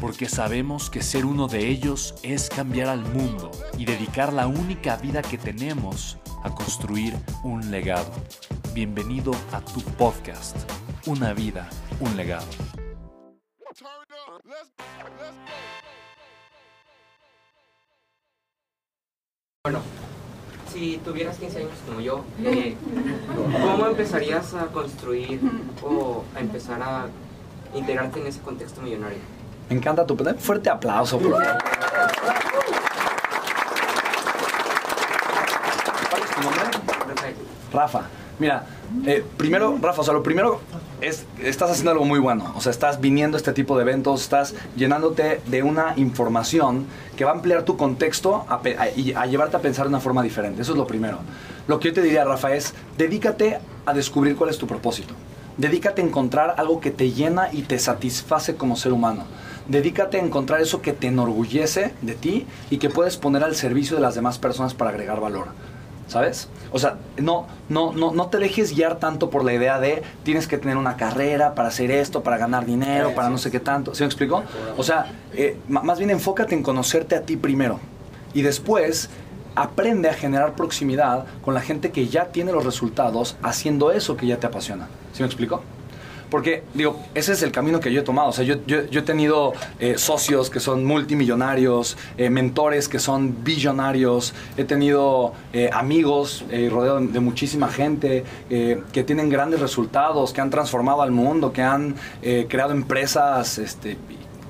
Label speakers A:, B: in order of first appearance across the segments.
A: porque sabemos que ser uno de ellos es cambiar al mundo y dedicar la única vida que tenemos a construir un legado. Bienvenido a tu podcast, Una vida, un legado.
B: Bueno, si tuvieras 15 años como yo, eh, ¿cómo empezarías a construir o a empezar a integrarte en ese contexto millonario?
C: Me encanta tu fuerte aplauso, por favor. ¿Cuál es tu nombre? Rafa. Mira, eh, primero, Rafa, o sea, lo primero es, estás haciendo algo muy bueno. O sea, estás viniendo a este tipo de eventos, estás llenándote de una información que va a ampliar tu contexto y a, llevarte a pensar de una forma diferente. Eso es lo primero. Lo que yo te diría, Rafa, es dedícate a descubrir cuál es tu propósito. Dedícate a encontrar algo que te llena y te satisface como ser humano dedícate a encontrar eso que te enorgullece de ti y que puedes poner al servicio de las demás personas para agregar valor. ¿Sabes? O sea, no, no, no, no te dejes guiar tanto por la idea de tienes que tener una carrera para hacer esto, para ganar dinero, para no sé qué tanto. ¿Se me explicó? O sea, eh, más bien enfócate en conocerte a ti primero. Y después aprende a generar proximidad con la gente que ya tiene los resultados haciendo eso que ya te apasiona. ¿Sí me explicó? Porque, digo, ese es el camino que yo he tomado. O sea, yo, yo, he tenido eh, socios que son multimillonarios, eh, mentores que son billonarios, he tenido eh, amigos rodeado de muchísima gente que tienen grandes resultados, que han transformado al mundo, que han creado empresas este,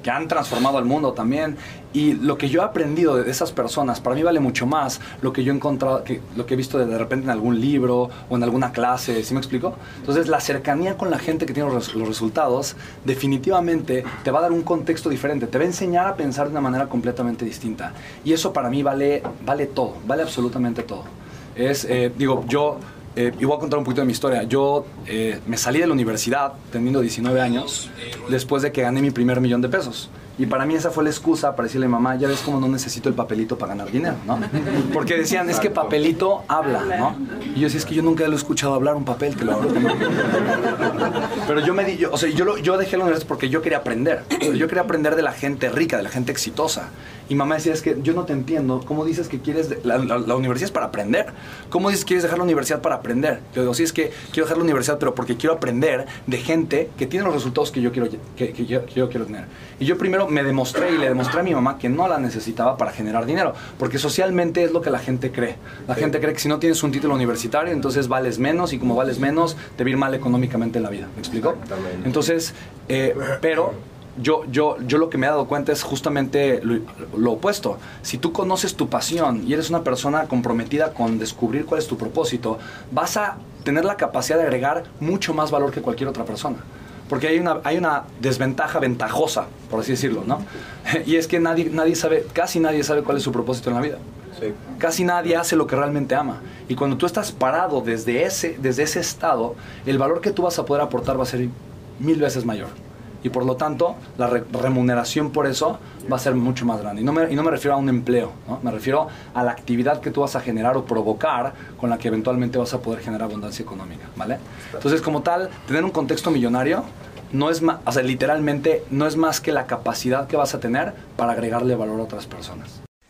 C: que han transformado al mundo también. Y lo que yo he aprendido de esas personas, para mí vale mucho más lo que yo he encontrado, que, lo que he visto de, repente en algún libro o en alguna clase, ¿sí me explico? Entonces la cercanía con la gente que tiene los, los resultados definitivamente te va a dar un contexto diferente, te va a enseñar a pensar de una manera completamente distinta. Y eso para mí vale, vale todo, vale absolutamente todo. Es, eh, digo, yo eh, y voy a contar un poquito de mi historia. Yo eh, me salí de la universidad teniendo 19 años después de que gané mi primer millón de pesos. Y para mí esa fue la excusa para decirle, mamá, ya ves cómo no necesito el papelito para ganar dinero, ¿no? Porque decían, es que papelito habla, ¿no? Y yo decía, es que yo nunca lo he escuchado hablar un papel que lo habla. Pero yo me di, yo, o sea, yo, yo dejé la universidad porque yo quería aprender. Yo quería aprender de la gente rica, de la gente exitosa. Y mamá decía, es que yo no te entiendo. ¿Cómo dices que quieres... La, universidad es para aprender. ¿Cómo dices que quieres dejar la universidad para aprender? Yo digo, sí, es que quiero dejar la universidad, pero porque quiero aprender de gente que tiene los resultados que yo quiero, que, yo, quiero tener. Y yo primero me demostré y le demostré a mi mamá que no la necesitaba para generar dinero. Porque socialmente es lo que la gente cree. La gente cree que si no tienes un título universitario, entonces vales menos y como vales menos, te va a ir mal económicamente en la vida. ¿Me explico? Entonces, eh, pero yo, yo, yo lo que me he dado cuenta es justamente lo, opuesto. Si tú conoces tu pasión y eres una persona comprometida con descubrir cuál es tu propósito, vas a tener la capacidad de agregar mucho más valor que cualquier otra persona. Porque hay una, hay una desventaja ventajosa, por así decirlo, ¿no? Y es que nadie, nadie sabe, casi nadie sabe cuál es su propósito en la vida. Casi nadie hace lo que realmente ama. Y cuando tú estás parado desde ese, desde ese estado, el valor que tú vas a poder aportar va a ser mil veces mayor y por lo tanto la remuneración por eso va a ser mucho más grande. Y no me, y no me refiero a un empleo, ¿no? me refiero a la actividad que tú vas a generar o provocar con la que eventualmente vas a poder generar abundancia económica, ¿vale? Entonces, como tal, tener un contexto millonario no es más, o sea, literalmente no es más que la capacidad que vas a tener para agregarle valor a otras personas.